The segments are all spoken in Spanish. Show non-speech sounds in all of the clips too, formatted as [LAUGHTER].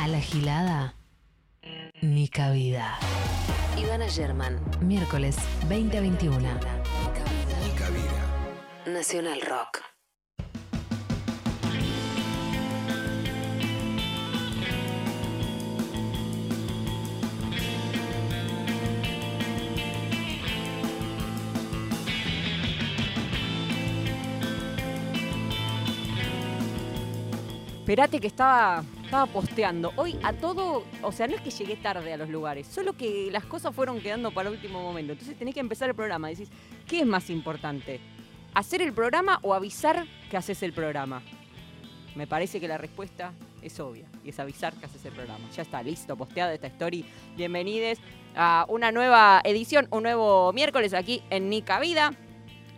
A la gilada, ni cabida. Ivana German, miércoles 2021. Ni cabida. Nacional Rock. Esperate que estaba, estaba posteando. Hoy a todo, o sea, no es que llegué tarde a los lugares, solo que las cosas fueron quedando para último momento. Entonces tenés que empezar el programa. Decís, ¿qué es más importante? ¿Hacer el programa o avisar que haces el programa? Me parece que la respuesta es obvia y es avisar que haces el programa. Ya está, listo, posteada esta story. Bienvenidos a una nueva edición, un nuevo miércoles aquí en Nica Vida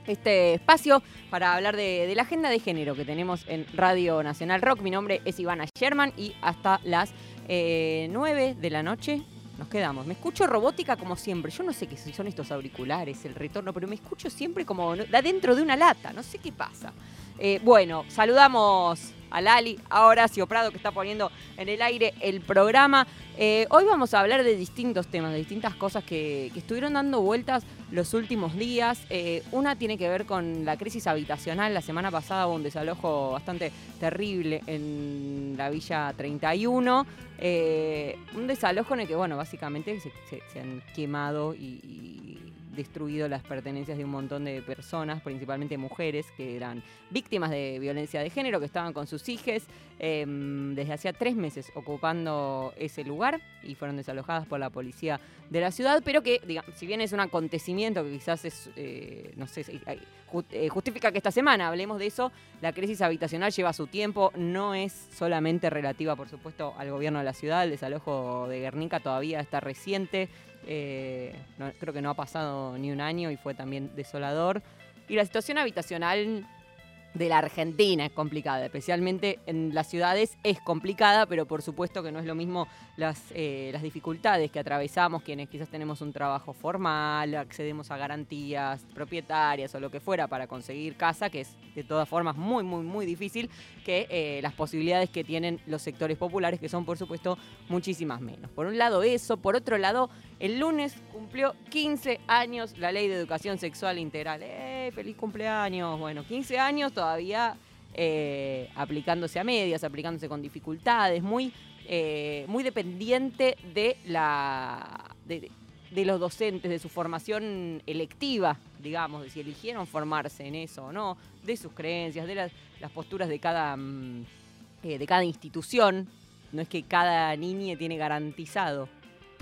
este espacio para hablar de, la agenda de género que tenemos en Radio Nacional Rock. Mi nombre es Ivana Sherman y hasta las eh, 9 de la noche nos quedamos. Me escucho robótica como siempre. Yo no sé qué son estos auriculares, el retorno, pero me escucho siempre como de adentro de una lata. No sé qué pasa. Eh, bueno, saludamos a Lali, a Horacio Prado que está poniendo en el aire el programa. Eh, hoy vamos a hablar de distintos temas, de distintas cosas que, estuvieron dando vueltas los últimos días. Eh, una tiene que ver con la crisis habitacional. La semana pasada hubo un desalojo bastante terrible en la Villa 31. Eh, un desalojo en el que, bueno, básicamente se, han quemado y destruido las pertenencias de un montón de personas, principalmente mujeres, que eran víctimas de violencia de género, que estaban con sus hijas eh, desde hacía tres meses ocupando ese lugar y fueron desalojadas por la policía de la ciudad, pero que, digamos, si bien es un acontecimiento que quizás es, eh, no sé, eh, eh, justifica que esta semana hablemos de eso, la crisis habitacional lleva su tiempo, no es solamente relativa, por supuesto, al gobierno de la ciudad, el desalojo de Guernica todavía está reciente, eh, no- creo que no ha pasado ni un año y fue también desolador. Y la situación habitacional de la Argentina es complicada, especialmente en las ciudades es complicada, pero por supuesto que no es lo mismo las, eh, las dificultades que atravesamos quienes quizás tenemos un trabajo formal, accedemos a garantías propietarias o lo que fuera para conseguir casa, que es de todas formas muy, muy, muy difícil, que eh, las posibilidades que tienen los sectores populares, que son por supuesto muchísimas menos. Por un lado eso, por otro lado, el lunes cumplió 15 años la ley de educación sexual integral. ¡Eh! ¡Feliz cumpleaños! Bueno, 15 años todavía eh, aplicándose a medias, aplicándose con dificultades, muy, eh, muy dependiente de la. de- los docentes, de su formación electiva, digamos, de si eligieron formarse en eso o no, de sus creencias, de las, las posturas de cada, mm, eh, de cada institución. No es que cada niña tiene garantizado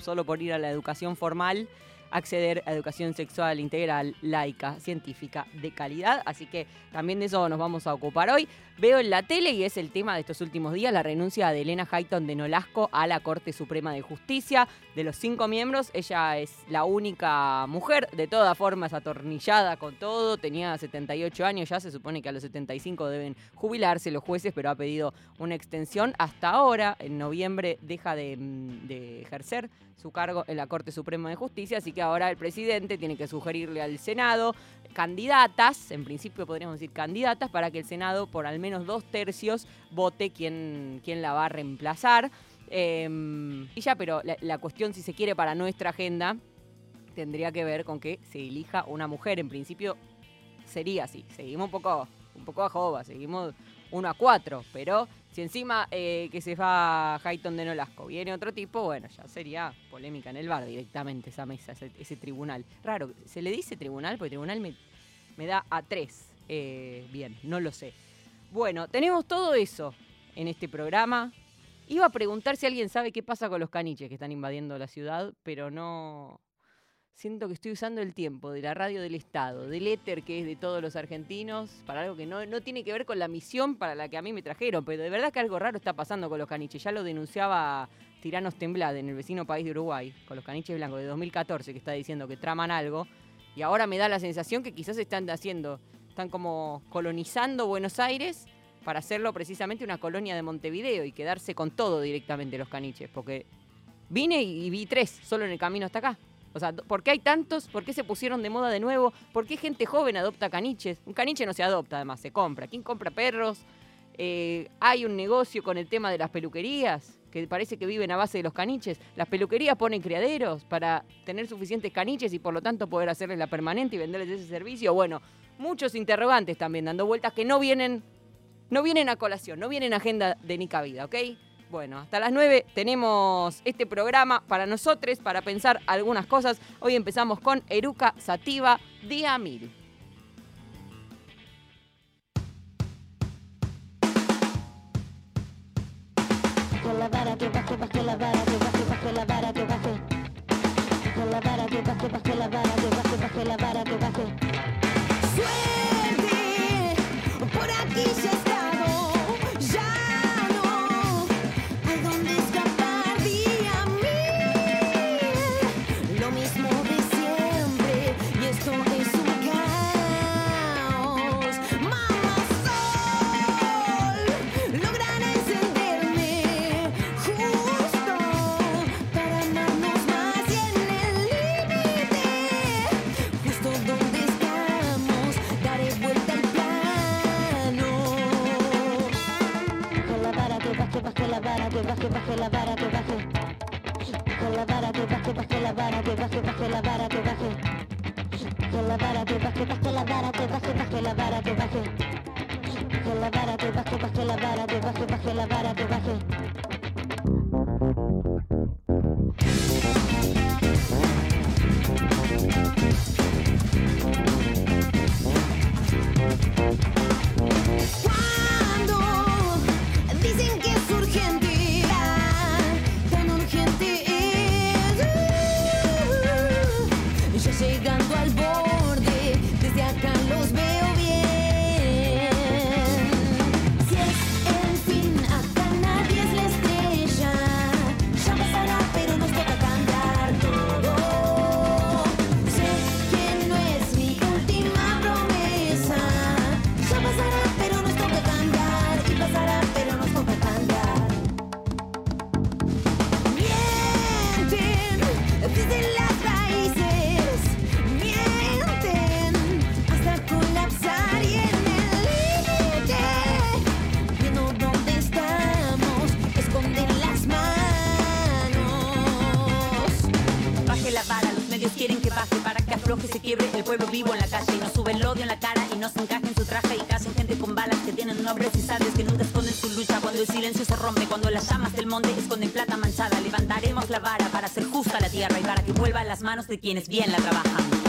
solo por ir a la educación formal, acceder a educación sexual integral, laica, científica, de calidad. Así que también de eso nos vamos a ocupar hoy. Veo en la tele, y es el tema de estos últimos días, la renuncia de Elena Hayton de Nolasco a la Corte Suprema de Justicia. De los cinco miembros, ella es la única mujer, de todas formas atornillada con todo, tenía 78 años, ya se supone que a los 75 deben jubilarse los jueces, pero ha pedido una extensión hasta ahora, en noviembre deja de, mm, de ejercer su cargo en la Corte Suprema de Justicia, así que ahora el presidente tiene que sugerirle al Senado candidatas, en principio podríamos decir candidatas, para que el Senado por al menos dos tercios vote quién, quién la va a reemplazar. Eh, y ya, pero la, la cuestión, si se quiere, para nuestra agenda, tendría que ver con que se elija una mujer. En principio sería así. Seguimos un poco, un poco a jova, seguimos uno a cuatro, pero si encima eh, que se va Hayton de Nolasco viene otro tipo, bueno, ya sería polémica en el bar directamente esa mesa, ese, tribunal. Raro, se le dice tribunal porque tribunal me, me da a tres. Eh, bien, no lo sé. Bueno, tenemos todo eso en este programa. Iba a preguntar si alguien sabe qué pasa con los caniches que están invadiendo la ciudad, pero no. Siento que estoy usando el tiempo de la radio del Estado, del éter que es de todos los argentinos, para algo que no, no tiene que ver con la misión para la que a mí me trajeron, pero de verdad que algo raro está pasando con los caniches. Ya lo denunciaba Tiranos Temblade en el vecino país de Uruguay, con los caniches blancos de 2014, que está diciendo que traman algo, y ahora me da la sensación que quizás están haciendo, están como colonizando Buenos Aires para hacerlo precisamente una colonia de Montevideo y quedarse con todo directamente los caniches, porque vine y vi tres solo en el camino hasta acá. O sea, ¿por qué hay tantos? ¿Por qué se pusieron de moda de nuevo? ¿Por qué gente joven adopta caniches? Un caniche no se adopta, además, se compra. ¿Quién compra perros? Eh, hay un negocio con el tema de las peluquerías. que parece que viven a base de los caniches. Las peluquerías ponen criaderos para tener suficientes caniches y por lo tanto poder hacerles la permanente y venderles ese servicio. Bueno, muchos interrogantes también dando vueltas que no vienen, no vienen a colación, no vienen a agenda de Nica Vida, ¿ok? Bueno, hasta las 9 tenemos este programa para nosotros, para pensar algunas cosas. Hoy empezamos con Eruca Sativa, día 1000. Con la por aquí ya he baje, baje la vara que baje. Con la vara que baje, baje la vara que baje, baje la vara que baje. Con la vara que baje, baje la vara que baje, baje la vara que baje. La vara que baje, baje la vara que baje, baje la vara que baje. Pueblo vivo en la calle y no sube el odio en la cara y no se encaje en su traje y casen gente con balas que tienen nombres y sabes que nunca esconden su lucha cuando el silencio se rompe, cuando las llamas del monte esconden plata manchada, levantaremos la vara para hacer justa la tierra y para que vuelva a las manos de quienes bien la trabajan.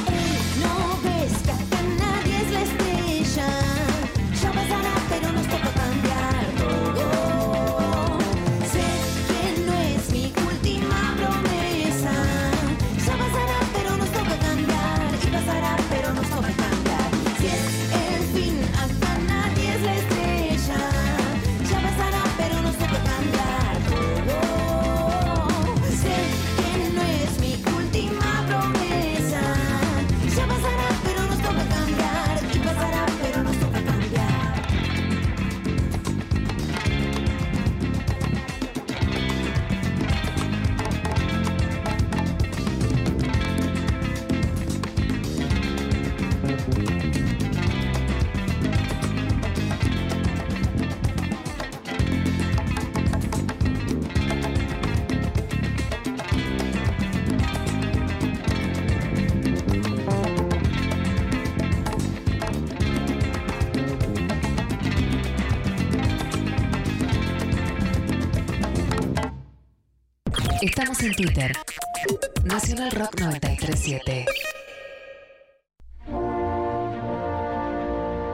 Twitter. Nacional Rock 937.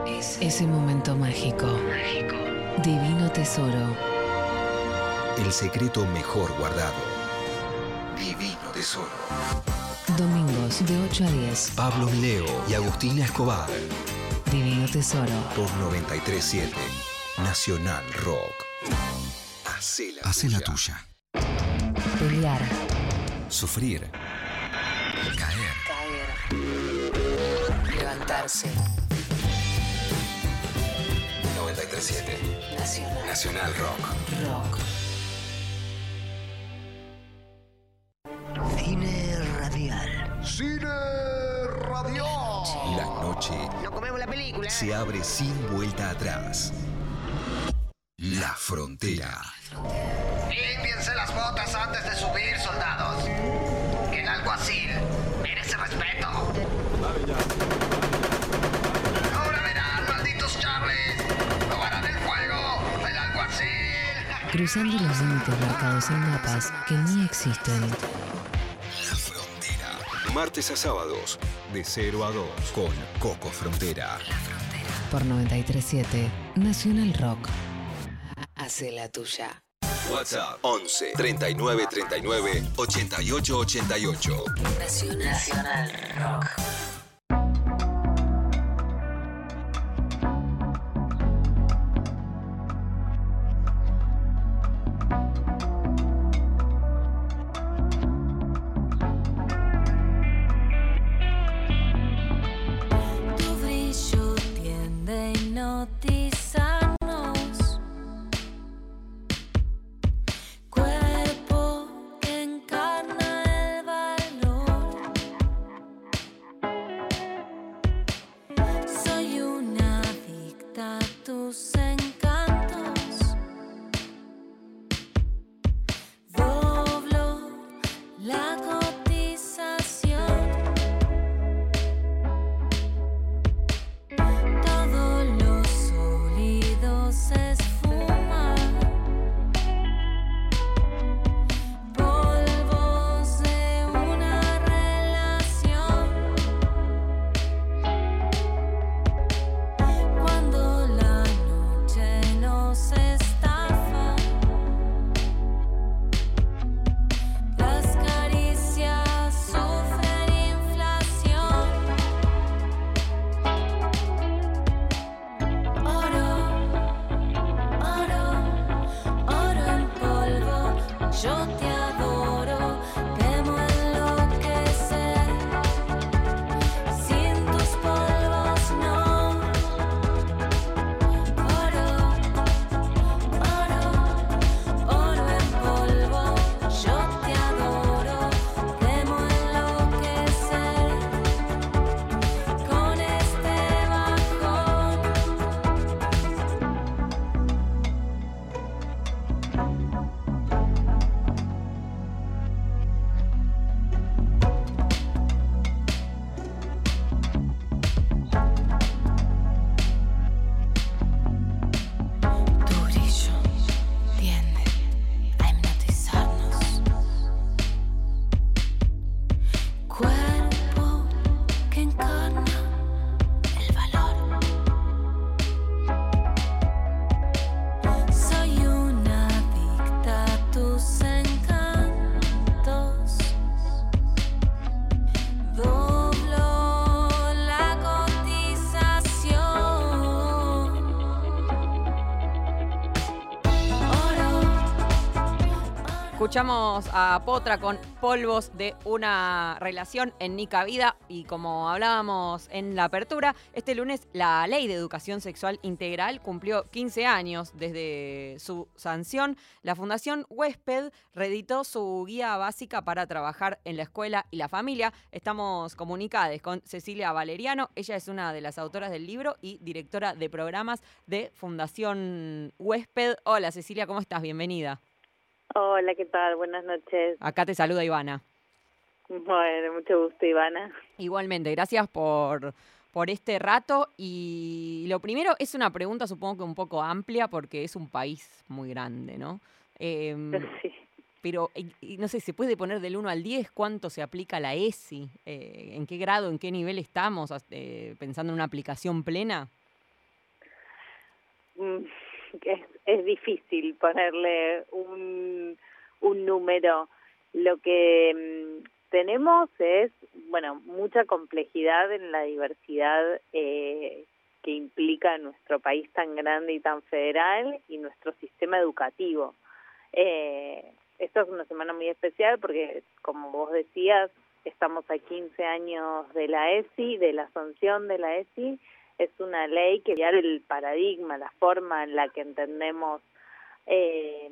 Es ese momento mágico. Divino tesoro. El secreto mejor guardado. Divino tesoro. Domingos de 8 a 10. Pablo Leo y Agustina Escobar. Divino tesoro. Por 937 Nacional Rock. Hacé la Hace la tuya. Sufrir. Caer. Caer. Levantarse. 937 Nacional Nacional Rock. Rock. Cine radial. Cine Radial. La noche Nos comemos la película. se abre sin vuelta atrás. La frontera. Límpiense las botas antes de subir, soldados. Que el alguacil merece respeto. Ahora verán, malditos Charlies. No harán el fuego. El alguacil. Cruzando los límites marcados en mapas que ni existen. La Frontera. Martes a sábados, de 0 a 2, con Coco Frontera. Por 937 Nacional Rock. Hace la tuya. WhatsApp 11 39 39 88 88. Nacional Rock. Escuchamos a Potra con polvos de una relación en Nica Vida y como hablábamos en la apertura, este lunes la Ley de Educación Sexual Integral cumplió 15 años desde su sanción. La Fundación Huésped reeditó su guía básica para trabajar en la escuela y la familia. Estamos comunicadas con Cecilia Valeriano, ella es una de las autoras del libro y directora de programas de Fundación Huésped. Hola Cecilia, ¿cómo estás? Bienvenida. Hola, ¿qué tal? Buenas noches. Acá te saluda Ivana. Bueno, mucho gusto, Ivana. Igualmente, gracias por, por este rato. Y lo primero es una pregunta, supongo que un poco amplia, porque es un país muy grande, ¿no? Em, [LAUGHS] Sí. pero, no sé, ¿se puede poner del 1 al 10 cuánto se aplica la ESI? Eh, ¿En qué grado, en qué nivel estamos eh, pensando en una aplicación plena? Mm, Es, es difícil ponerle un, un número. Lo que mm, tenemos es, bueno, mucha complejidad en la diversidad eh, que implica nuestro país tan grande y tan federal y nuestro sistema educativo. Eh, esto es una semana muy especial porque, como vos decías, estamos a 15 años de la ESI, de la sanción de la ESI. Es una ley que cambiar el paradigma, la forma en la que entendemos eh,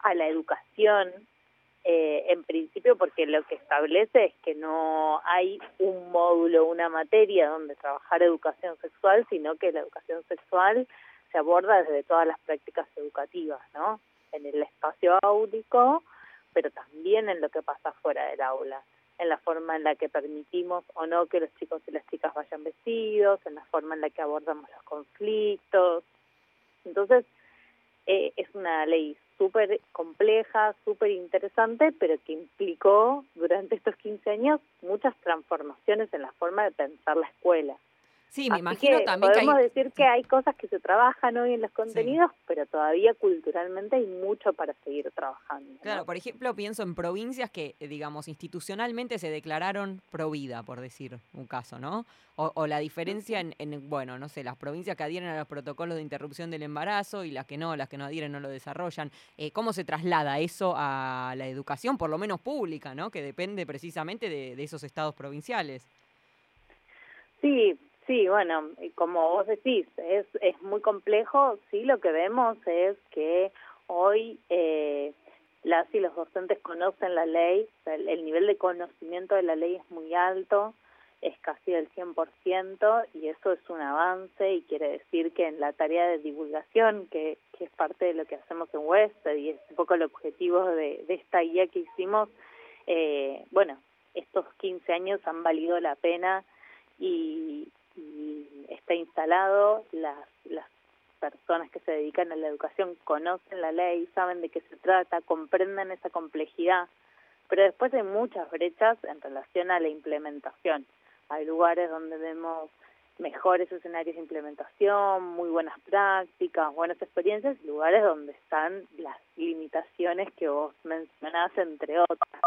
a la educación, eh, en principio porque lo que establece es que no hay un módulo, una materia donde trabajar educación sexual, sino que la educación sexual se aborda desde todas las prácticas educativas, ¿no? en el espacio áulico, pero también en lo que pasa fuera del aula, en la forma en la que permitimos o no que los chicos y las chicas vayan vestidos, en la forma en la que abordamos los conflictos. Entonces, eh, es una ley súper compleja, súper interesante, pero que implicó durante estos 15 años muchas transformaciones en la forma de pensar la escuela. Sí, me Así imagino que también que hay... podemos decir que hay cosas que se trabajan hoy en los contenidos, pero todavía culturalmente hay mucho para seguir trabajando. ¿no? Claro, por ejemplo, pienso en provincias que, eh, digamos, institucionalmente se declararon pro vida, por decir un caso, ¿no? O, o la diferencia en, en, bueno, no sé, las provincias que adhieren a los protocolos de interrupción del embarazo y las que no, las que no adhieren no lo desarrollan. Eh, ¿Cómo se traslada eso a la educación, por lo menos pública, ¿no? Que depende precisamente de, de esos estados provinciales. Sí, sí, bueno, como vos decís, es, es muy complejo. Sí, lo que vemos es que hoy eh, las y los docentes conocen la ley, el, el nivel de conocimiento de la ley es muy alto, es casi del 100%, y eso es un avance y quiere decir que en la tarea de divulgación, que, que es parte de lo que hacemos en Wested y es un poco el objetivo de, de esta guía que hicimos, eh, bueno, estos 15 años han valido la pena y, y está instalado, las, las personas que se dedican a la educación conocen la ley, saben de qué se trata, comprenden esa complejidad, pero después hay muchas brechas en relación a la implementación. Hay lugares donde vemos mejores escenarios de implementación, muy buenas prácticas, buenas experiencias, lugares donde están las limitaciones que vos mencionás, entre otras.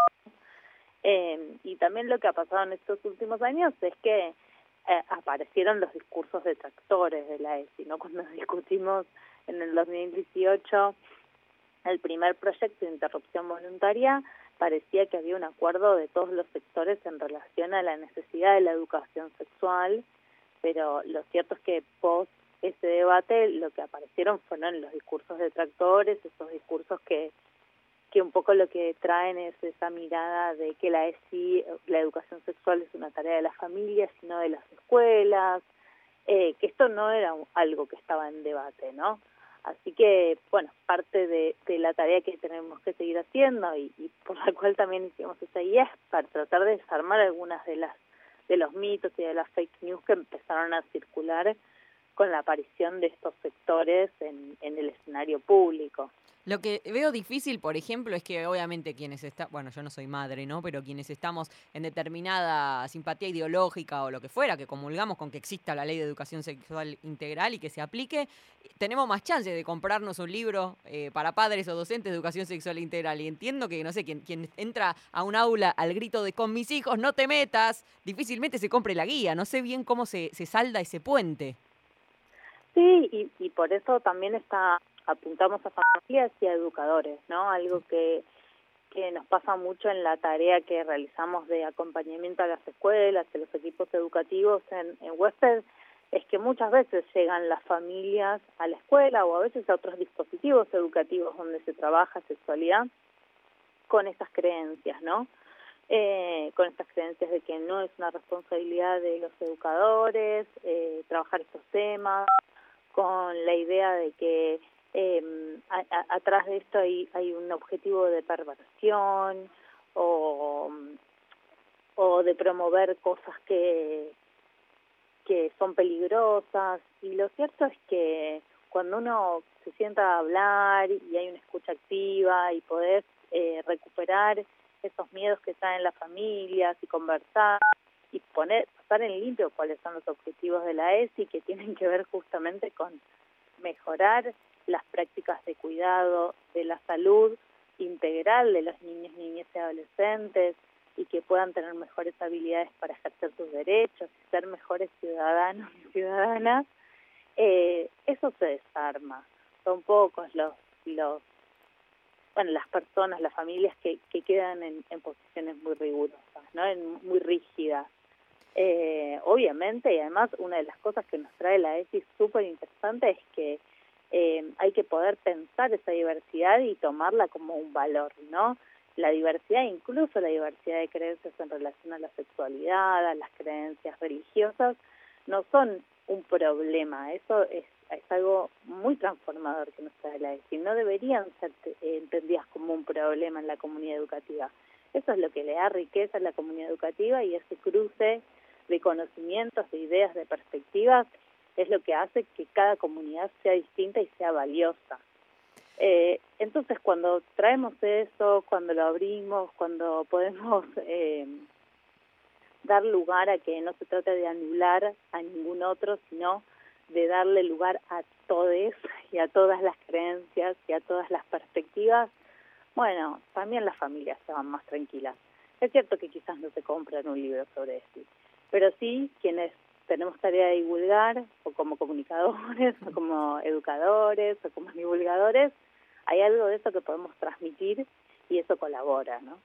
Eh, y también lo que ha pasado en estos últimos años es que eh, aparecieron los discursos detractores de la ESI, ¿no? [LAUGHS] Cuando discutimos en el 2018 el primer proyecto de interrupción voluntaria, parecía que había un acuerdo de todos los sectores en relación a la necesidad de la educación sexual, pero lo cierto es que post ese debate lo que aparecieron fueron los discursos detractores, esos discursos que que un poco lo que traen es esa mirada de que la ESI, la educación sexual es una tarea de las familias, sino de las escuelas, eh, que esto no era algo que estaba en debate, ¿no? Así que, bueno, parte de, la tarea que tenemos que seguir haciendo y, por la cual también hicimos esta guía es para tratar de desarmar algunas de las de los mitos y de las fake news que empezaron a circular con la aparición de estos sectores en el escenario público. Lo que veo difícil, por ejemplo, es que obviamente quienes están, bueno, yo no soy madre, ¿no? Pero quienes estamos en determinada simpatía ideológica o lo que fuera, que comulgamos con que exista la ley de educación sexual integral y que se aplique, tenemos más chance de comprarnos un libro eh, para padres o docentes de educación sexual integral. Y entiendo que, no sé, quien, entra a un aula al grito de con mis hijos no te metas, difícilmente se compre la guía. No sé bien cómo se, se salda ese puente. Sí, y por eso también está apuntamos a familias y a educadores, ¿no? Algo que, que nos pasa mucho en la tarea que realizamos de acompañamiento a las escuelas, a los equipos educativos en, en Western, es que muchas veces llegan las familias a la escuela o a veces a otros dispositivos educativos donde se trabaja sexualidad con esas creencias, ¿no? Eh, con estas creencias de que no es una responsabilidad de los educadores eh, trabajar estos temas, con la idea de que eh, a, atrás de esto hay, hay un objetivo de perversión o, o de promover cosas que, que son peligrosas. Y lo cierto es que cuando uno se sienta a hablar y hay una escucha activa y poder eh, recuperar esos miedos que están en las familias y conversar y poner pasar en limpio cuáles son los objetivos de la ESI que tienen que ver justamente con mejorar las prácticas de cuidado de la salud integral de los niños, niñas y adolescentes y que puedan tener mejores habilidades para ejercer sus derechos y ser mejores ciudadanos y ciudadanas, eh, eso se desarma. Son pocos los, los bueno, las personas, las familias que, que quedan en, en posiciones muy rigurosas, ¿no? En, muy rígidas. Eh, obviamente, y además una de las cosas que nos trae la ESI súper interesante es que eh, hay que poder pensar esa diversidad y tomarla como un valor, ¿no? La diversidad, incluso la diversidad de creencias en relación a la sexualidad, a las creencias religiosas, no son un problema, eso es, es algo muy transformador que nos trae la ESI. No deberían ser eh, entendidas como un problema en la comunidad educativa. Eso es lo que le da riqueza a la comunidad educativa y ese cruce de conocimientos, de ideas, de perspectivas, es lo que hace que cada comunidad sea distinta y sea valiosa. Eh, entonces, cuando traemos eso, cuando lo abrimos, cuando podemos [LAUGHS] eh, dar lugar a que no se trata de anular a ningún otro, sino de darle lugar a todos y a todas las creencias y a todas las perspectivas, bueno, también las familias se van más tranquilas. Es cierto que quizás no se compran un libro sobre esto, pero sí quienes tenemos tarea de divulgar, o como comunicadores, o como educadores, o como divulgadores, hay algo de eso que podemos transmitir y eso colabora, ¿no?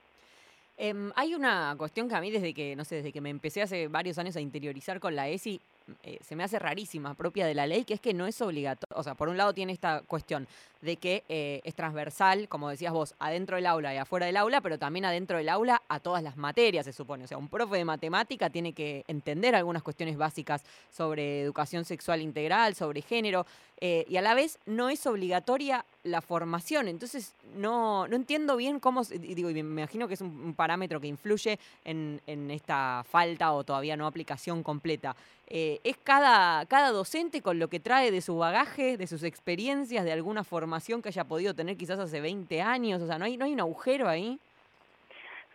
Em, hay una cuestión que a mí desde que, no sé, desde que me empecé hace varios años a interiorizar con la ESI, eh, se me hace rarísima, propia de la ley, que es que no es obligatorio. O sea, por un lado tiene esta cuestión de que eh, es transversal, como decías vos, adentro del aula y afuera del aula, pero también adentro del aula a todas las materias, se supone. O sea, un profe de matemática tiene que entender algunas cuestiones básicas sobre educación sexual integral, sobre género, eh, y a la vez no es obligatoria la formación. Entonces, no, no entiendo bien cómo, digo, y me imagino que es un, un parámetro que influye en, en esta falta o todavía no aplicación completa. Eh, es cada, cada docente con lo que trae de su bagaje, de sus experiencias, de alguna formación que haya podido tener quizás hace 20 años. O sea, ¿no hay, no hay un agujero ahí?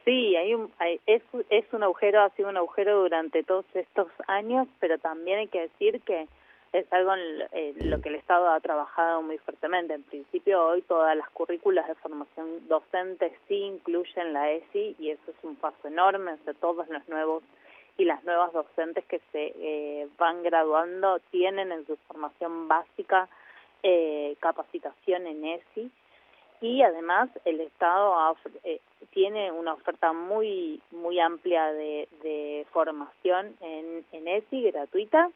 Sí, hay un, hay- es, es un agujero, ha sido un agujero durante todos estos años, pero también hay que decir que es algo en lo- en lo que el Estado ha trabajado muy fuertemente. En principio, hoy todas las currículas de formación docente sí incluyen la ESI y eso es un paso enorme. O sea, todos los nuevos y las nuevas docentes que se eh, van graduando tienen en su formación básica eh, capacitación en ESI y además el Estado eh, tiene una oferta muy muy amplia de, de formación en, en ESI gratuita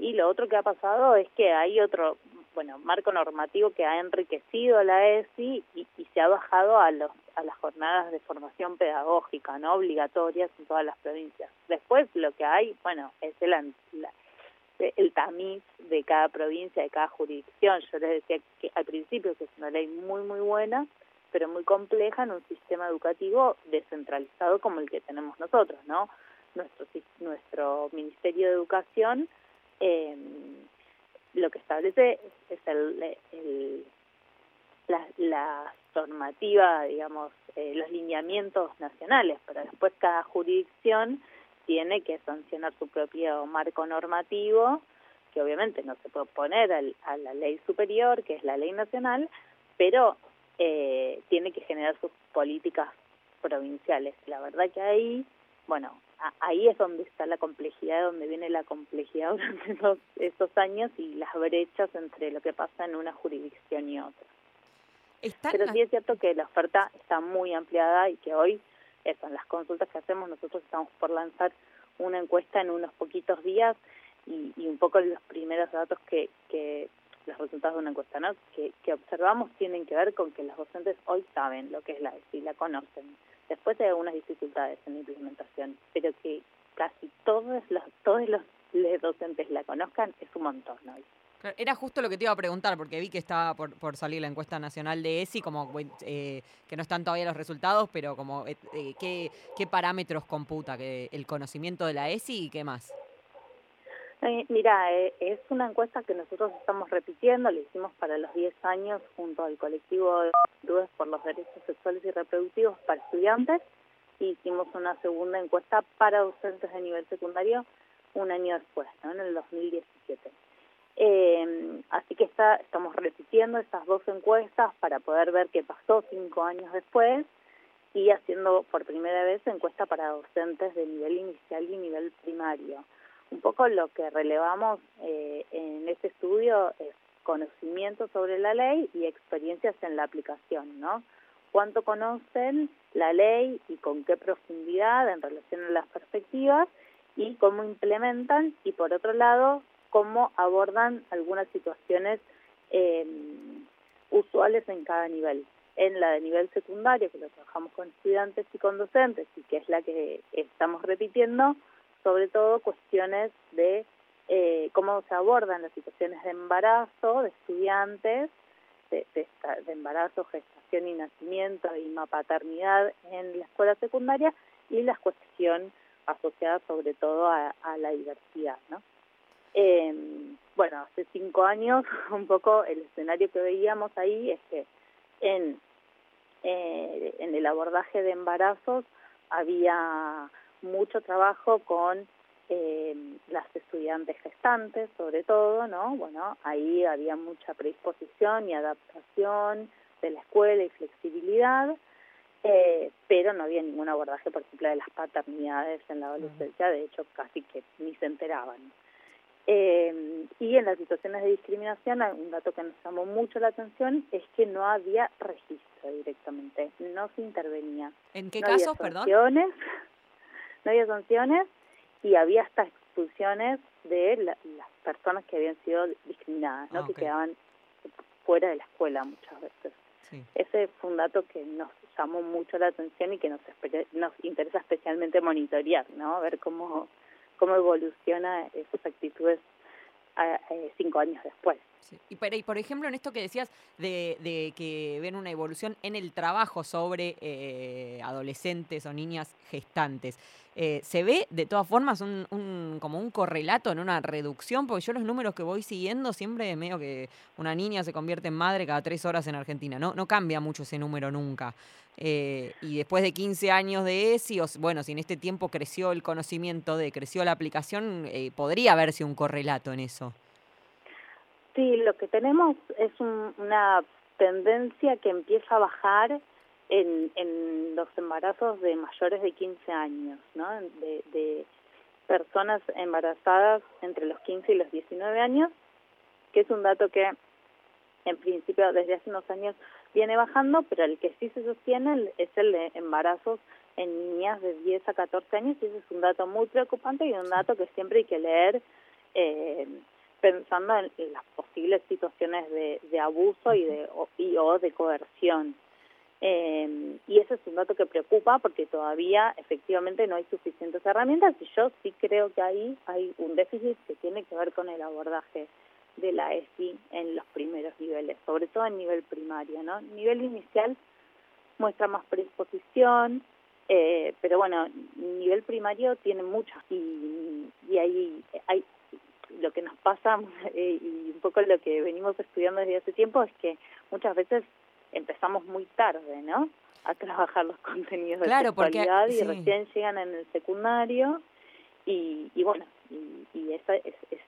y lo otro que ha pasado es que hay otro bueno marco normativo que ha enriquecido la ESI y, y se ha bajado a los a las jornadas de formación pedagógica no obligatorias en todas las provincias después lo que hay bueno es el la- el tamiz de cada provincia, de cada jurisdicción. Yo les decía que al principio que es una ley muy, muy buena, pero muy compleja en un sistema educativo descentralizado como el que tenemos nosotros, ¿no? Nuestro, nuestro Ministerio de Educación eh, lo que establece es el, el- la, la normativa, digamos, eh, los lineamientos nacionales, pero después cada jurisdicción tiene que sancionar su propio marco normativo, que obviamente no se puede oponer al- a la ley superior, que es la ley nacional, pero eh, tiene que generar sus políticas provinciales. La verdad que ahí, bueno, ahí es donde está la complejidad, donde viene la complejidad [LAUGHS] durante esos, esos años y las brechas entre lo que pasa en una jurisdicción y otra. Están Pero sí es cierto que la oferta está muy ampliada y que hoy, eso, en las consultas que hacemos, nosotros estamos por lanzar una encuesta en unos poquitos días y, y un poco los primeros datos que, que los resultados de una encuesta ¿no? que, que observamos tienen que ver con que los docentes hoy saben lo que es la ESI, la conocen. Después hay algunas dificultades en la implementación, pero que casi todos los, todos los, docentes la conozcan es un montón hoy. Era justo lo que te iba a preguntar, porque vi que estaba por, por salir la encuesta nacional de ESI, como eh, que no están todavía los resultados, pero como eh, eh, ¿qué, qué parámetros computa que el conocimiento de la ESI y qué más. Mira, eh, es una encuesta que nosotros estamos repitiendo, la hicimos para los 10 años junto al colectivo de por los Derechos Sexuales y Reproductivos para estudiantes y hicimos una segunda encuesta para docentes de nivel secundario un año después, en el 2017. Eh, así que está, estamos repitiendo estas dos encuestas para poder ver qué pasó cinco años después y haciendo por primera vez encuesta para docentes de nivel inicial y nivel primario. Un poco lo que relevamos eh, en este estudio es conocimiento sobre la ley y experiencias en la aplicación, ¿no? Cuánto conocen la ley y con qué profundidad en relación a las perspectivas y cómo implementan y por otro lado cómo abordan algunas situaciones eh, usuales en cada nivel. En la de nivel secundario, que lo trabajamos con estudiantes y con docentes y que es la que estamos repitiendo, sobre todo cuestiones de eh, cómo se abordan las situaciones de embarazo de estudiantes, de, de de embarazo, gestación y nacimiento y paternidad en la escuela secundaria y la cuestión asociada sobre todo a, a la diversidad, ¿no? Eh, bueno, hace cinco años [LAUGHS] un poco el escenario que veíamos ahí es que en, eh, en el abordaje de embarazos había mucho trabajo con eh, las estudiantes gestantes, sobre todo, ¿no? Bueno, ahí había mucha predisposición y adaptación de la escuela y flexibilidad, eh, pero no había ningún abordaje, por ejemplo, de las paternidades en la adolescencia, de hecho, casi que ni se enteraban. Eh, y en las situaciones de discriminación, un dato que nos llamó mucho la atención es que no había registro directamente, no se intervenía. ¿En qué no casos, perdón? No había sanciones y había hasta expulsiones de la- las personas que habían sido discriminadas, ¿no? Ah, que quedaban fuera de la escuela muchas veces. Sí. Ese fue un dato que nos llamó mucho la atención y que nos, nos interesa especialmente monitorear, ¿no? A ver cómo, cómo evoluciona esas actitudes a- eh, cinco años después. Sí. Y, pero, y por ejemplo, en esto que decías de, que ven una evolución en el trabajo sobre eh, adolescentes o niñas gestantes, eh, ¿se ve de todas formas un, como un correlato en una reducción? Porque yo los números que voy siguiendo siempre es medio que una niña se convierte en madre cada tres horas en Argentina. No, no cambia mucho ese número nunca. Eh, y después de 15 años de ESI, o bueno, si en este tiempo creció el conocimiento de, creció la aplicación, podría verse un correlato en eso. Sí, lo que tenemos es un- una tendencia que empieza a bajar en, en los embarazos de mayores de 15 años, ¿no? De, de personas embarazadas entre los 15 y los 19 años, que es un dato que en principio desde hace unos años viene bajando, pero el que sí se sostiene es el de embarazos en niñas de 10 a 14 años y ese es un dato muy preocupante y un dato que siempre hay que leer eh, pensando en, las posibles situaciones de, de abuso y de o, y, o de coerción. Eh, y ese es un dato que preocupa porque todavía efectivamente no hay suficientes herramientas y yo sí creo que ahí hay un déficit que tiene que ver con el abordaje de la ESI en los primeros niveles, sobre todo en nivel primario, ¿no? Nivel inicial muestra más predisposición, eh, pero bueno, nivel primario tiene muchas y, y ahí hay lo que nos pasa [LAUGHS] eh, y un poco lo que venimos estudiando desde hace tiempo es que muchas veces empezamos muy tarde, ¿no? A trabajar los [LAUGHS] contenidos Claro, de porque- sexualidad y sí. recién llegan en el secundario y, y bueno, y, y esa es, es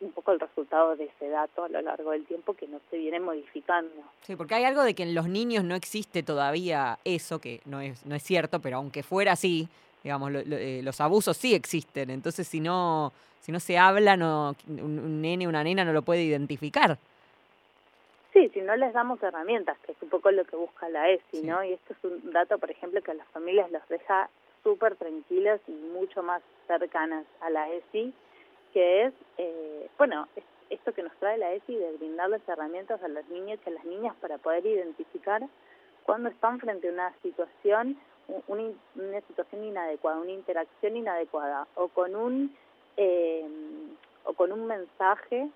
un poco el resultado de ese dato a lo largo del tiempo que no se viene modificando. Sí, porque hay algo de que en los niños no existe todavía eso, que no es, no es cierto, pero aunque fuera así, digamos, lo- lo- eh, los abusos sí existen. Entonces, si no, si no se habla, no, un, un nene, una nena no lo puede identificar. Sí, si no les damos herramientas, que es un poco lo que busca la ESI, Sí. ¿no? Y esto es un dato, por ejemplo, que a las familias los deja súper tranquilas y mucho más cercanas a la ESI, que es, eh, bueno, es- esto que nos trae la ESI de brindarles herramientas a los niños y a las niñas para poder identificar cuando están frente a una situación, una, una situación inadecuada, una interacción inadecuada, o con un, eh, o con un mensaje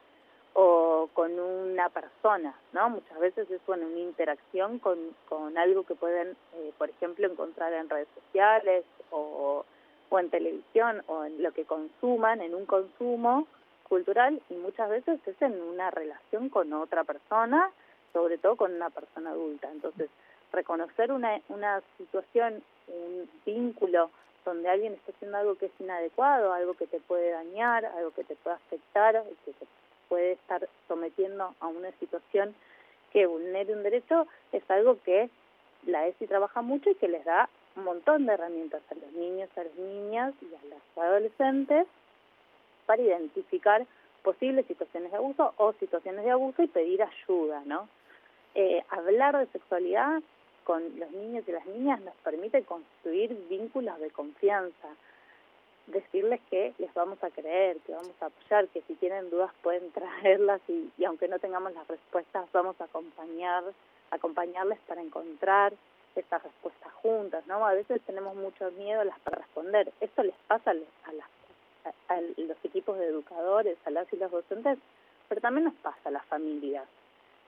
o con una persona, ¿no? Muchas veces es bueno, una interacción con, con algo que pueden, eh, por ejemplo, encontrar en redes sociales o, o en televisión o en lo que consuman, en un consumo cultural y muchas veces es en una relación con otra persona, sobre todo con una persona adulta. Entonces, reconocer una, una situación, un vínculo donde alguien está haciendo algo que es inadecuado, algo que te puede dañar, algo que te puede afectar, que te puede estar sometiendo a una situación que vulnere un derecho, es algo que la ESI trabaja mucho y que les da un montón de herramientas a los niños, a las niñas y a los adolescentes para identificar posibles situaciones de abuso o situaciones de abuso y pedir ayuda, ¿no? Eh, hablar de sexualidad con los niños y las niñas nos permite construir vínculos de confianza, decirles que les vamos a creer, que vamos a apoyar, que si tienen dudas pueden [LAUGHS] traerlas y, aunque no tengamos las respuestas vamos a acompañar, acompañarles para encontrar esas respuestas juntas, ¿no? A veces tenemos mucho miedo a las para responder. Esto les pasa a las a, a los equipos de educadores, a las y los docentes, pero también nos pasa a las familias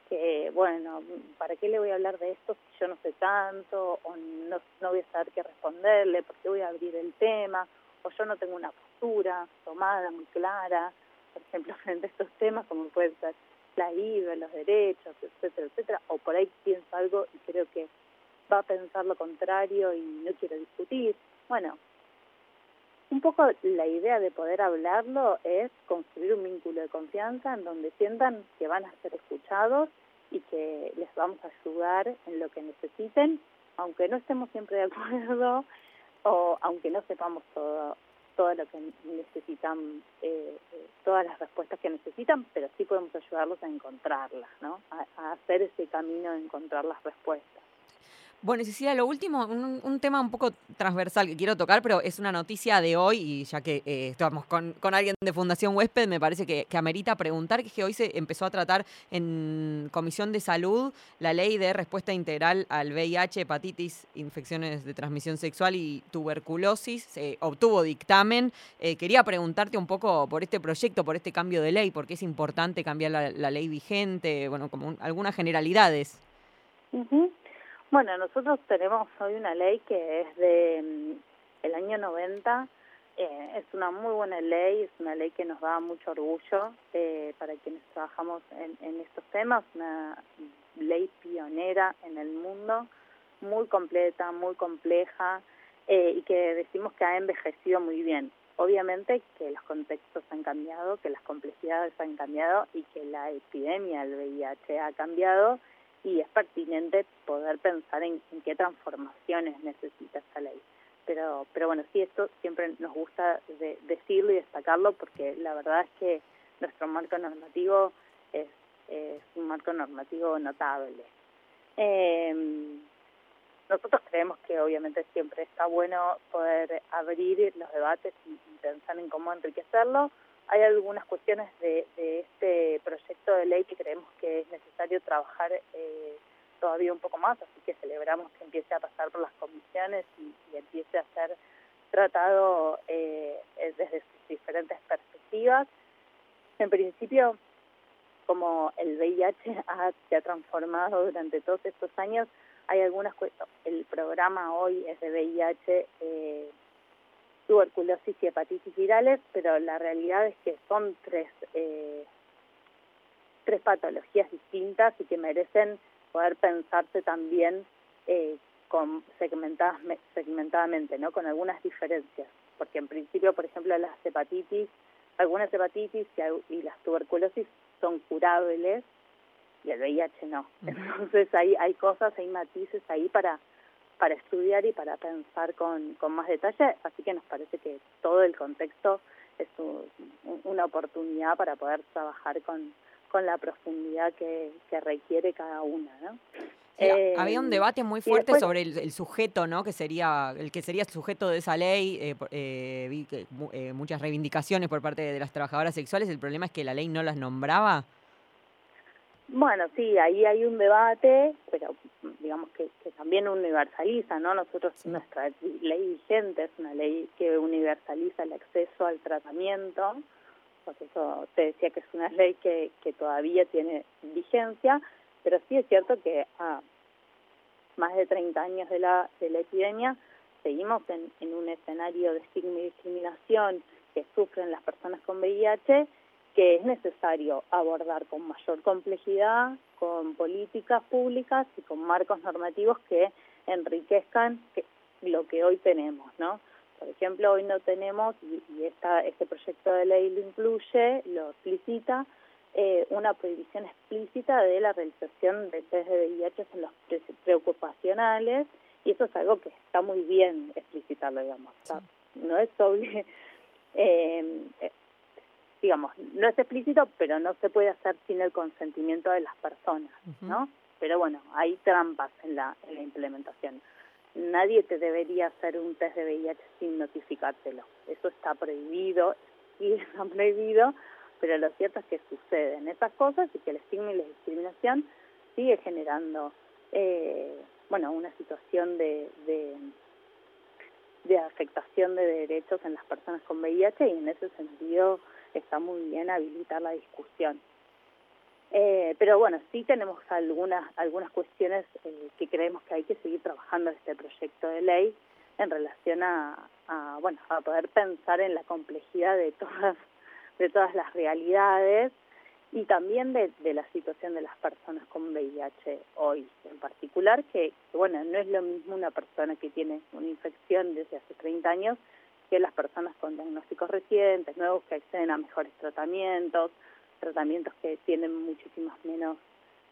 que, bueno, ¿para qué le voy a hablar de esto si yo no sé tanto? O no, no voy a saber qué responderle, ¿por qué voy a abrir el tema? O yo no tengo una postura tomada, muy clara, por ejemplo, [LAUGHS] frente a estos temas, como pueden ser la IVA, los derechos, etcétera, etcétera. O por ahí pienso algo y creo que va a pensar lo contrario y no quiero discutir. Bueno, un poco la idea de poder hablarlo es construir un vínculo de confianza en donde sientan que van a ser escuchados y que les vamos a ayudar en lo que necesiten, aunque no estemos siempre de acuerdo o aunque no sepamos todo todo lo que necesitan, eh, todas las respuestas que necesitan, pero sí podemos ayudarlos a encontrarlas, ¿no? A hacer ese camino de encontrar las respuestas. Bueno, Cecilia, lo último, un, tema un poco transversal que quiero tocar, pero es una noticia de hoy y ya que eh, estamos con, con alguien de Fundación Huésped, me parece que, que amerita preguntar, que es que hoy se empezó a tratar en Comisión de Salud la ley de respuesta integral al VIH, hepatitis, infecciones de transmisión sexual y tuberculosis. Se obtuvo dictamen. Eh, quería preguntarte un poco por este proyecto, por este cambio de ley, porque es importante cambiar la, ley vigente, bueno, como un- algunas generalidades. Ujú. Bueno, nosotros tenemos hoy una ley que es de mm, el año 90. eh, es una muy buena ley, es una ley que nos da mucho orgullo eh, para quienes trabajamos en, en estos temas, una ley pionera en el mundo, muy completa, muy compleja eh, y que decimos que ha envejecido muy bien. Obviamente que los contextos han cambiado, que las complejidades han cambiado y que la epidemia del VIH ha cambiado y es pertinente poder pensar en, qué transformaciones necesita esta ley. Pero, pero bueno, sí, esto siempre nos gusta de- decirlo y destacarlo porque la verdad es que nuestro marco normativo es, es un marco normativo notable. Eh, nosotros creemos que obviamente siempre está bueno poder abrir los debates y, y pensar en cómo enriquecerlo. Hay algunas cuestiones de, de este proyecto de ley que creemos que es necesario trabajar eh, todavía un poco más, así que celebramos que empiece a pasar por las comisiones y, y empiece a ser tratado eh, eh, desde sus diferentes perspectivas. En principio, como el VIH ha, se ha transformado durante todos estos años, hay algunas cuestiones. El programa hoy es de VIH, eh, tuberculosis y hepatitis virales, pero la realidad es que son tres, eh, tres patologías distintas y que merecen poder pensarse también eh, con segmentadas, segmentadamente, ¿no? con algunas diferencias. Porque en principio, por ejemplo, las hepatitis, algunas hepatitis y, y las tuberculosis son curables y el VIH no. Entonces hay, hay cosas, hay matices ahí para, para estudiar y para pensar con, con más detalle, así que nos parece que todo el contexto es un- un- una oportunidad para poder trabajar con, con la profundidad que, que requiere cada una, ¿no? Sí, Eh, había un debate muy fuerte después- sobre el, el sujeto, ¿no? Que sería el que sería el sujeto de esa ley. eh, eh, vi que eh, muchas reivindicaciones por parte de las trabajadoras sexuales. El problema es que la ley no las nombraba. Bueno, sí, ahí hay un debate, pero digamos que, que también universaliza, ¿no? Nosotros, nuestra ley vigente es una ley que universaliza el acceso al tratamiento, por eso te decía que es una ley que, que todavía tiene vigencia, pero sí es cierto que a más de 30 años de la, de la epidemia seguimos en, en un escenario de estigma y discriminación que sufren las personas con VIH que es necesario abordar con mayor complejidad, con políticas públicas y con marcos normativos que enriquezcan que- lo que hoy tenemos, ¿no? Por ejemplo, hoy no tenemos, y, y esta, este proyecto de ley lo incluye, lo explicita, eh, una prohibición explícita de la realización de test de VIH en los pre- preocupacionales, y eso es algo que está muy bien explicitarlo, digamos. Sea, no es [LAUGHS] eh, eh, digamos, no es explícito, pero no se puede hacer sin el consentimiento de las personas, ¿no? Pero bueno, hay trampas en la, en la implementación. Nadie te debería hacer un test de VIH sin notificártelo. Eso está prohibido, sí está [LAUGHS] prohibido, pero lo cierto es que suceden esas cosas y que el estigma y la discriminación sigue generando, eh, bueno, una situación de, de de afectación de derechos en las personas con VIH y en ese sentido está muy bien habilitar la discusión. Eh, pero bueno, sí tenemos algunas algunas cuestiones eh, que creemos que hay que seguir trabajando en este proyecto de ley en relación a, a, bueno a poder pensar en la complejidad de todas de todas las realidades y también de, de la situación de las personas con VIH hoy en particular, que, bueno, no es lo mismo una persona que tiene una infección desde hace 30 años que las personas con diagnósticos recientes, nuevos que acceden a mejores tratamientos, tratamientos que tienen muchísimos menos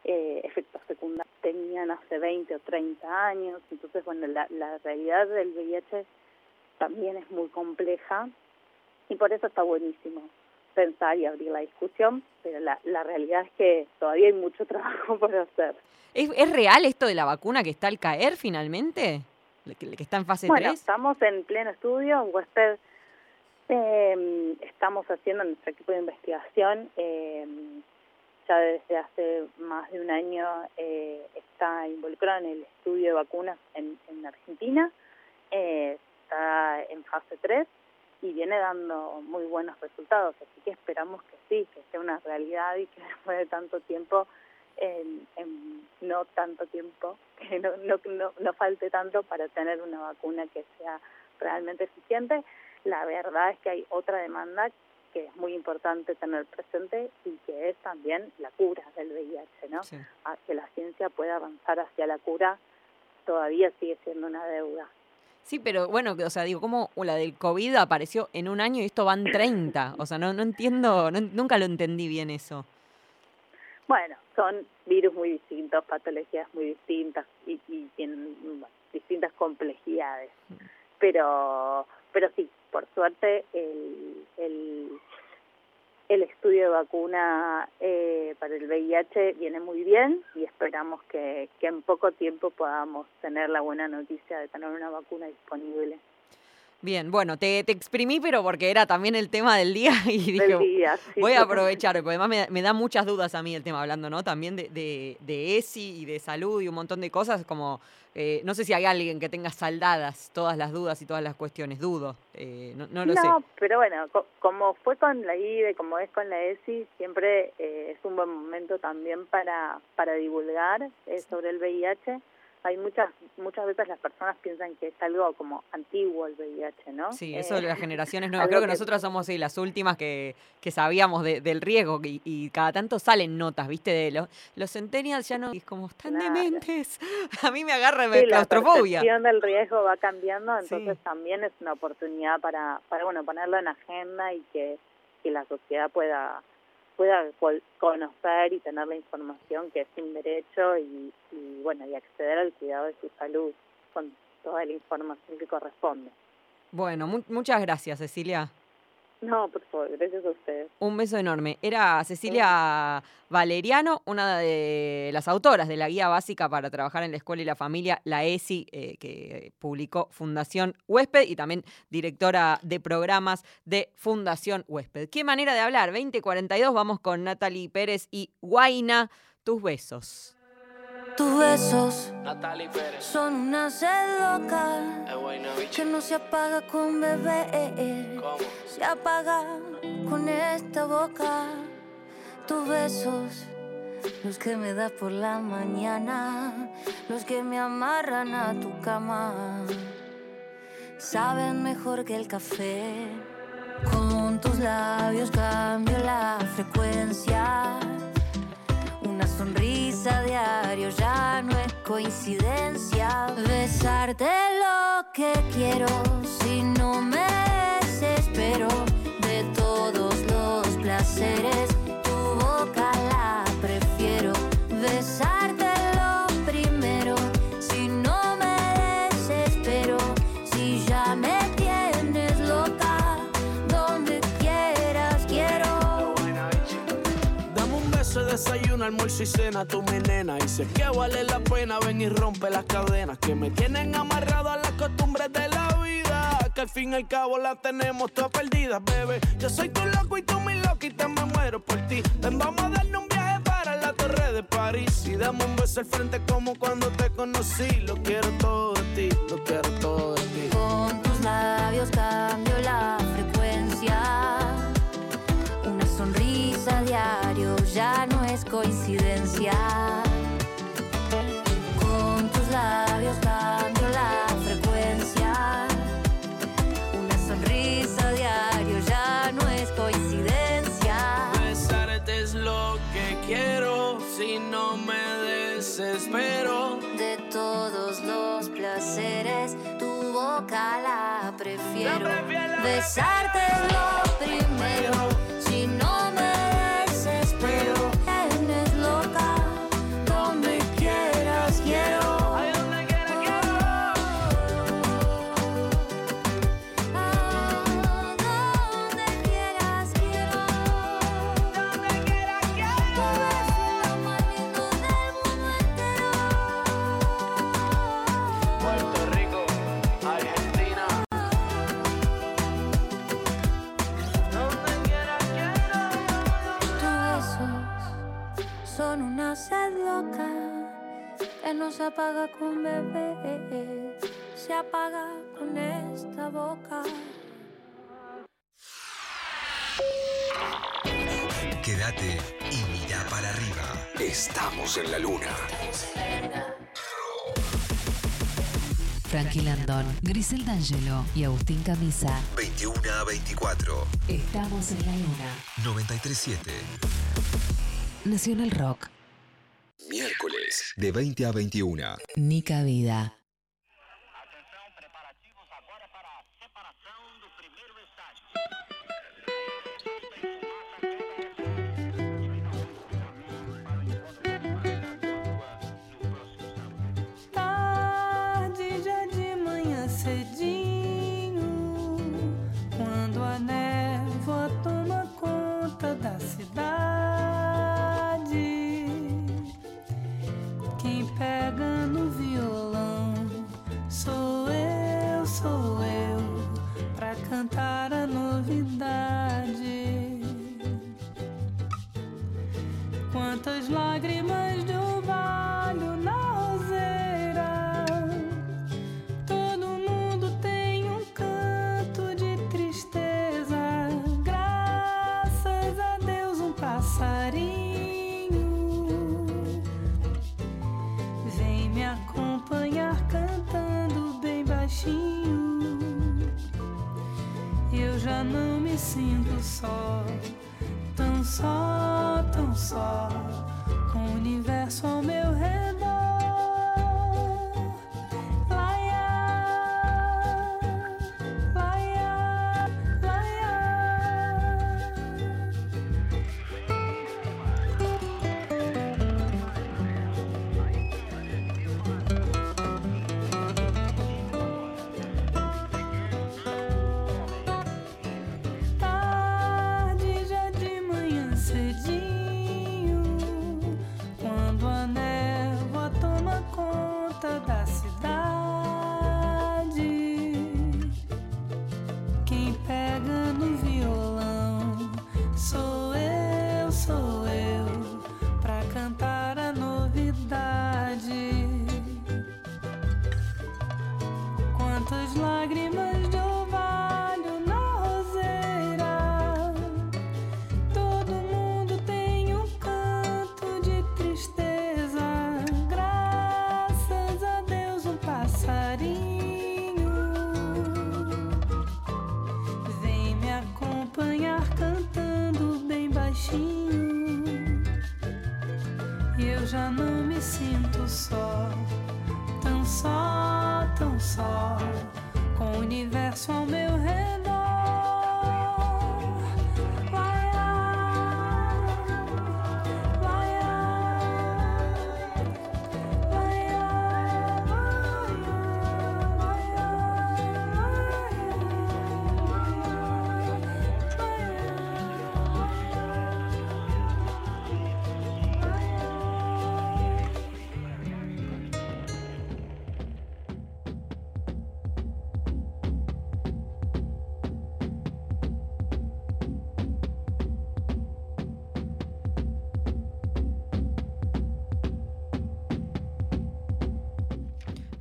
eh, efectos secundarios tenían hace 20 o 30 años. Entonces, bueno, la, la realidad del VIH también es muy compleja y por eso está buenísimo pensar y abrir la discusión, pero la, la realidad es que todavía hay mucho [LAUGHS] trabajo por hacer. ¿Es, ¿Es real esto de la vacuna que está al caer finalmente? ¿Que, que está en fase Bueno, 3? estamos en pleno estudio, en Huésped eh, estamos haciendo nuestro equipo de investigación, eh, ya desde hace más de un año eh, está involucrado en el estudio de vacunas en, en Argentina, eh, está en fase 3 y viene dando muy buenos resultados, así que esperamos que sí, que sea una realidad y que [LAUGHS] después de tanto tiempo, en, en no tanto tiempo, [LAUGHS] que no, no, no, no falte tanto para tener una vacuna que sea realmente eficiente. La verdad es que hay otra demanda que es muy importante tener presente y que es también la cura del VIH, ¿no? Sí. A que la ciencia pueda avanzar hacia la cura todavía sigue siendo una deuda. Sí, pero bueno, o sea, digo, ¿cómo la del COVID apareció en un año y esto van 30? O sea, no, no entiendo, no- nunca lo entendí bien eso. Bueno, son virus muy distintos, patologías muy distintas y, y tienen bueno, distintas complejidades. Pero, pero sí, por suerte el, el, el estudio de vacuna eh, para el VIH viene muy bien y esperamos que, que en poco tiempo podamos tener la buena noticia de tener una vacuna disponible Bien, bueno, te, te exprimí, pero porque era también el tema del día [LAUGHS] y dije, del día. sí. voy a aprovechar, porque además me, me da muchas dudas a mí el tema, hablando, ¿no? También de, de, de ESI y de salud y un montón de cosas, como, eh, no sé si hay alguien que tenga saldadas todas las dudas y todas las cuestiones, dudo, eh, no, no lo sé. No, pero bueno, co- como fue con la IDE, como es con la ESI, siempre eh, es un buen momento también para, para divulgar eh, sobre el VIH. Hay muchas muchas veces las personas piensan que es algo como antiguo el VIH, ¿no? Sí, Eh, eso de las generaciones nuevas. Creo que que- nosotros somos sí, las últimas que, que sabíamos de- del riesgo y, y cada tanto salen notas, ¿viste? De los, los centennials ya no, es como están Claro. dementes. [LAUGHS] A mí me agarra Sí, la claustrofobia. percepción del riesgo va cambiando, entonces Sí. también es una oportunidad para, para bueno, ponerlo en agenda y que, que la sociedad pueda pueda conocer y tener la información que es un derecho y, y bueno y acceder al cuidado de su salud con toda la información que corresponde. Bueno, mu- muchas gracias, Cecilia. No, por favor, gracias a ustedes. Un beso enorme. Era Cecilia Valeriano, una de las autoras de la guía básica para trabajar en la escuela y la familia, la ESI, eh, que publicó Fundación Huésped y también directora de programas de Fundación Huésped. Qué manera de hablar. 2042, vamos con Natalie Pérez y Guaina. Tus besos. Tus besos son una sed loca que no se apaga con beber, se apaga con esta boca. Tus besos, los que me das por la mañana, los que me amarran a tu cama, saben mejor que el café. Con tus labios cambio la frecuencia. Sonrisa a diario ya no es coincidencia. Besarte lo que quiero si no me desespero de todos los placeres. Tu boca la prefiero. Besarte almuerzo y cena, tú mi nena. Y sé que vale la pena, ven y rompe las cadenas que me tienen amarrado a las costumbres de la vida. Que al fin y al cabo la tenemos todas perdidas, bebé. Yo soy tu loco y tú mi loquita, me muero por ti. Ven, vamos a darle un viaje para la torre de París. Y dame un beso al frente como cuando te conocí. Lo quiero todo de ti, lo quiero todo de ti. Con tus labios cambio la frecuencia diario ya no es coincidencia. Con tus labios cambio la frecuencia. Una sonrisa diario ya no es coincidencia. Besarte es lo que quiero si no me desespero. De todos los placeres, tu boca la prefiero. La prefiero Besarte es lo primero. se apaga con bebés, se apaga con esta boca. Quédate y mira para arriba. Estamos en la luna. Frankie Landon, Grisel D'Angelo y Agustín Camisa. 21 a 24. Estamos en la luna. 937. Nacional Rock de 20 a 21. Nica Vida.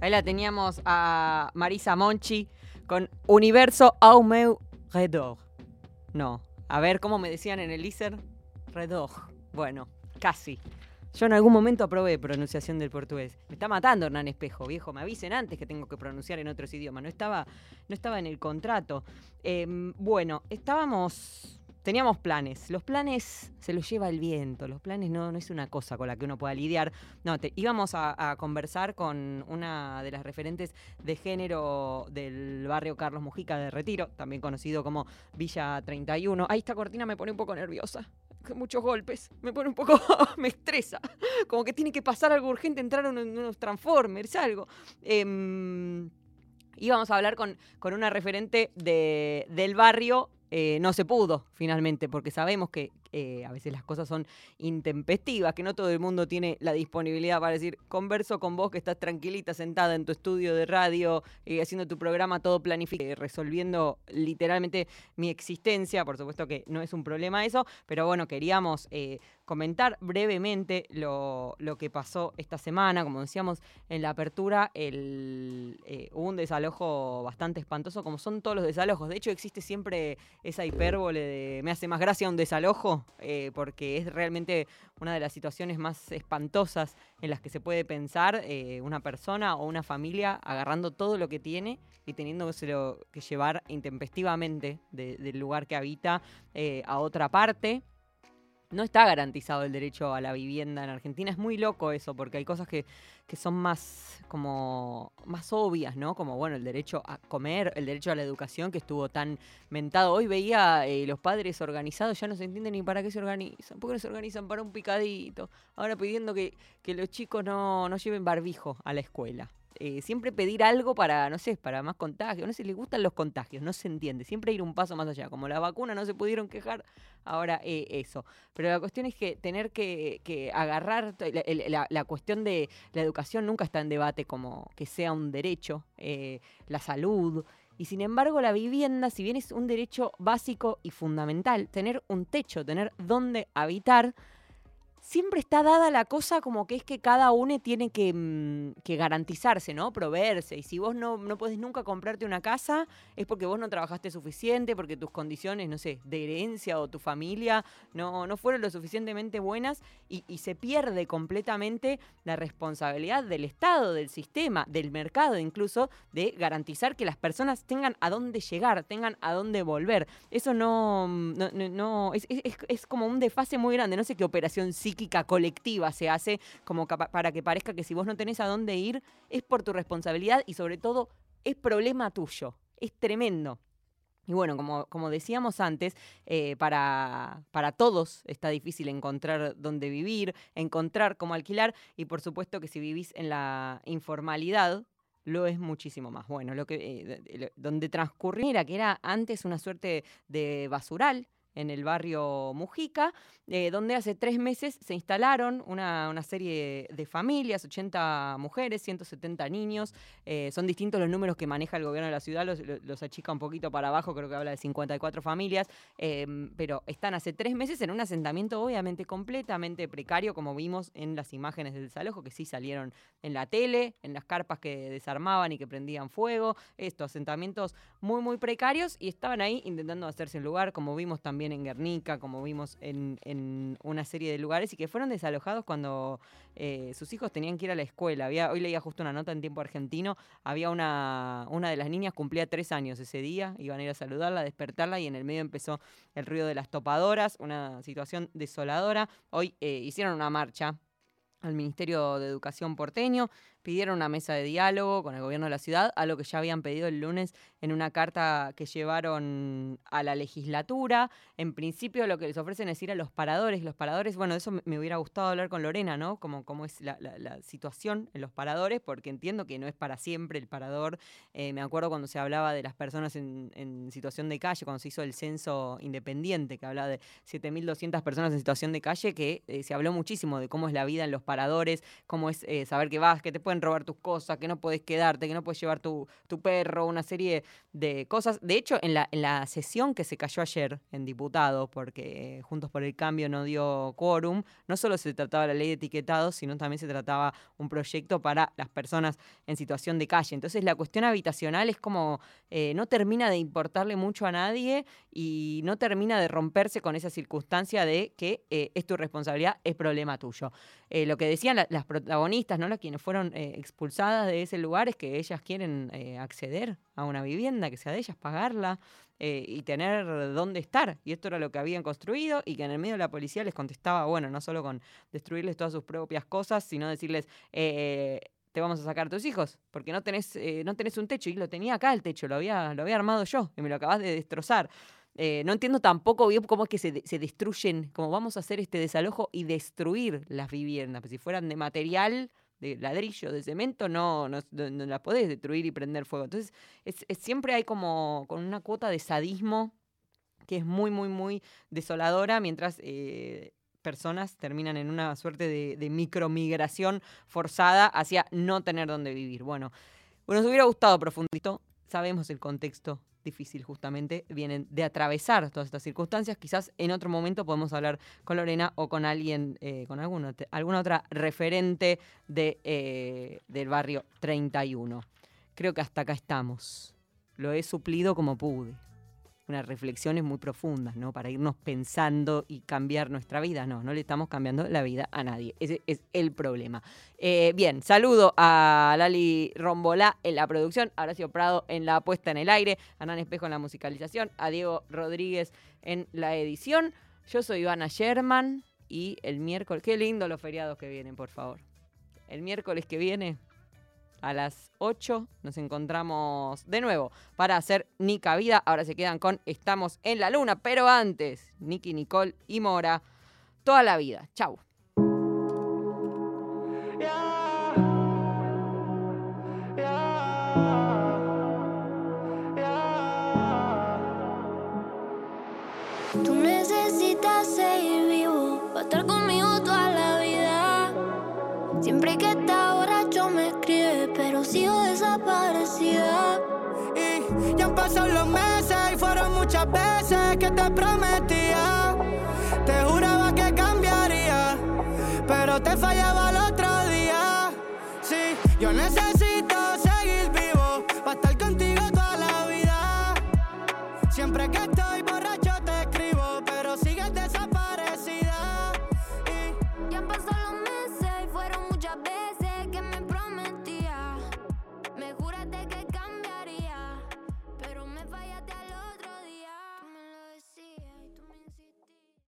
Ahí la teníamos a Marisa Monchi con Universo au meu redor. No, a ver cómo me decían en el ISER. Redor. Bueno, casi. Yo en algún momento aprobé pronunciación del portugués. Me está matando Hernán Espejo, viejo. Me avisen antes que tengo que pronunciar en otros idiomas. No estaba, no estaba en el contrato. Em, bueno, estábamos Teníamos planes. Los planes se los lleva el viento. Los planes no, no es una cosa con la que uno pueda lidiar. No, te- íbamos a, conversar con una de las referentes de género del barrio Carlos Mujica de Retiro, también conocido como Villa 31. Ahí esta cortina me pone un poco nerviosa. Muchos golpes. Me pone un poco. [LAUGHS] me estresa. Como que tiene que pasar algo urgente, entrar en unos, Transformers, algo. Em, íbamos a hablar con, con una referente de- del barrio. Eh, no se pudo finalmente, porque sabemos que eh, a veces las cosas son intempestivas, que no todo el mundo tiene la disponibilidad para decir, converso con vos que estás tranquilita sentada en tu estudio de radio, eh, haciendo tu programa todo planificado, resolviendo literalmente mi existencia. Por supuesto que no es un problema eso, pero bueno, queríamos comentar brevemente lo, lo que pasó esta semana. Como decíamos en la apertura, el, eh, hubo un desalojo bastante espantoso, como son todos los desalojos. De hecho, existe siempre esa hipérbole de me hace más gracia un desalojo, eh, porque es realmente una de las situaciones más espantosas en las que se puede pensar eh, una persona o una familia agarrando todo lo que tiene y teniéndoselo que llevar intempestivamente de- del lugar que habita a otra parte. No está garantizado el derecho a la vivienda en Argentina. Es muy loco eso, porque hay cosas que, que son más como más obvias, ¿no? Como bueno, el derecho a comer, el derecho a la educación que estuvo tan mentado. Hoy veía eh, los padres organizados, ya no se entiende ni para qué se organizan. ¿Por qué no se organizan para un picadito? Ahora pidiendo que, que los chicos no, no lleven barbijo a la escuela. Eh, siempre pedir algo para, no sé, para más contagios. No sé, les gustan los contagios, no se entiende. Siempre ir un paso más allá. Como la vacuna no se pudieron quejar, ahora eh, eso. Pero la cuestión es que tener que, que agarrar, la- la cuestión de la educación nunca está en debate como que sea un derecho, eh, la salud. Y sin embargo, la vivienda, si bien es un derecho básico y fundamental, tener un techo, tener dónde habitar, siempre está dada la cosa como que es que cada uno tiene que, mm, que garantizarse, ¿no? Proveerse. Y si vos no, no podés nunca comprarte una casa, es porque vos no trabajaste suficiente, porque tus condiciones, no sé, de herencia o tu familia no, no fueron lo suficientemente buenas y, y se pierde completamente la responsabilidad del Estado, del sistema, del mercado incluso, de garantizar que las personas tengan a dónde llegar, tengan a dónde volver. Eso no, no, no- no- es, es- es- como un desfase muy grande. No sé qué operación psíquica colectiva se hace como para que parezca que si vos no tenés a dónde ir, es por tu responsabilidad y sobre todo es problema tuyo. Es tremendo. Y bueno, como, como decíamos antes, eh, para, para todos está difícil encontrar dónde vivir, encontrar cómo alquilar y por supuesto que si vivís en la informalidad, lo es muchísimo más. Bueno, lo que, eh, donde transcurriera, que era antes una suerte de basural en el barrio Mujica, eh, donde hace tres meses se instalaron una, una serie de familias, 80 mujeres, 170 niños. eh, son distintos los números que maneja el gobierno de la ciudad, los, los- achica un poquito para abajo, creo que habla de 54 familias, em, pero están hace tres meses en un asentamiento obviamente completamente precario, como vimos en las imágenes del desalojo, que sí salieron en la tele, en las carpas que desarmaban y que prendían fuego, estos asentamientos muy, muy precarios y estaban ahí intentando hacerse un lugar, como vimos también en Guernica, como vimos en, una serie de lugares y que fueron desalojados cuando eh, sus hijos tenían que ir a la escuela. Hoy leía justo una nota en tiempo argentino, había una, una de las niñas cumplía tres años ese día, iban a ir a saludarla, a despertarla y en el medio empezó el ruido de las topadoras, una situación desoladora. Hoy eh, hicieron una marcha al Ministerio de Educación porteño, pidieron una mesa de diálogo con el gobierno de la ciudad, a lo que ya habían pedido el lunes en una carta que llevaron a la legislatura. En principio lo que les ofrecen es ir a los paradores. Los paradores, bueno, eso me- hubiera gustado hablar con Lorena, ¿no? Como cómo es la, situación en los paradores, porque entiendo que no es para siempre el parador. Eh, me acuerdo cuando se hablaba de las personas en, situación de calle, cuando se hizo el censo independiente, que hablaba de 7.200 personas en situación de calle, que eh, se habló muchísimo de cómo es la vida en los paradores, cómo es eh, saber que vas, que te pueden pueden robar tus cosas, que no puedes quedarte, que no puedes llevar tu, tu perro, una serie de cosas. De hecho, en la, en la sesión que se cayó ayer en diputados, porque Juntos por el Cambio no dio quórum, no solo se trataba la ley de etiquetados, sino también se trataba un proyecto para las personas en situación de calle. Entonces la cuestión habitacional es como eh, no termina de importarle mucho a nadie y no termina de romperse con esa circunstancia de que eh, es tu responsabilidad, es problema tuyo. Eh, lo que decían la- las protagonistas, ¿no? las quienes fueron eh, expulsadas de ese lugar, es que ellas quieren eh, acceder a una vivienda, que sea de ellas, pagarla eh, y tener dónde estar. Y esto era lo que habían construido y que en el medio de la policía les contestaba, bueno, no solo con destruirles todas sus propias cosas, sino decirles... te vamos a sacar a tus hijos, porque no tenés, eh, no tenés un techo. Y lo tenía acá el techo, lo había, lo había armado yo, y me lo acabas de destrozar. No entiendo tampoco cómo es que se, se destruyen, cómo vamos a hacer este desalojo y destruir las viviendas. Pues si fueran de material, de ladrillo, de cemento, no, no, no- las podés destruir y prender fuego. Entonces, es, siempre hay como con una cuota de sadismo que es muy, muy, muy desoladora, mientras eh, personas terminan en una suerte de, de micromigración forzada hacia no tener dónde vivir. Bueno, nos hubiera gustado profundizar, sabemos el contexto difícil justamente, vienen de atravesar todas estas circunstancias. Quizás en otro momento podemos hablar con Lorena o con alguien, eh, con alguna, alguna otra referente de, eh, del barrio 31. Creo que hasta acá estamos. Lo he suplido como pude unas reflexiones muy profundas, ¿no? Para irnos pensando y cambiar nuestra vida. No, no le estamos cambiando la vida a nadie. Ese es el problema. Eh, bien, saludo a Lali Rombolá en la producción, a Horacio Prado en la puesta en el aire, a Nan Espejo en la musicalización, a Diego Rodríguez en la edición. Yo soy Ivana Sherman y el miércoles, qué lindo los feriados que vienen, por favor. El miércoles que viene a las 8 nos encontramos de nuevo para hacer Nica Vida. Ahora se quedan con Estamos en la Luna, pero antes, Nicky, Nicole y Mora, toda la vida. Chau. Te prometía. Te juraba que cambiaría, pero te fallaba el otro día. Sí, yo necesito seguir vivo para estar contigo toda la vida. Siempre que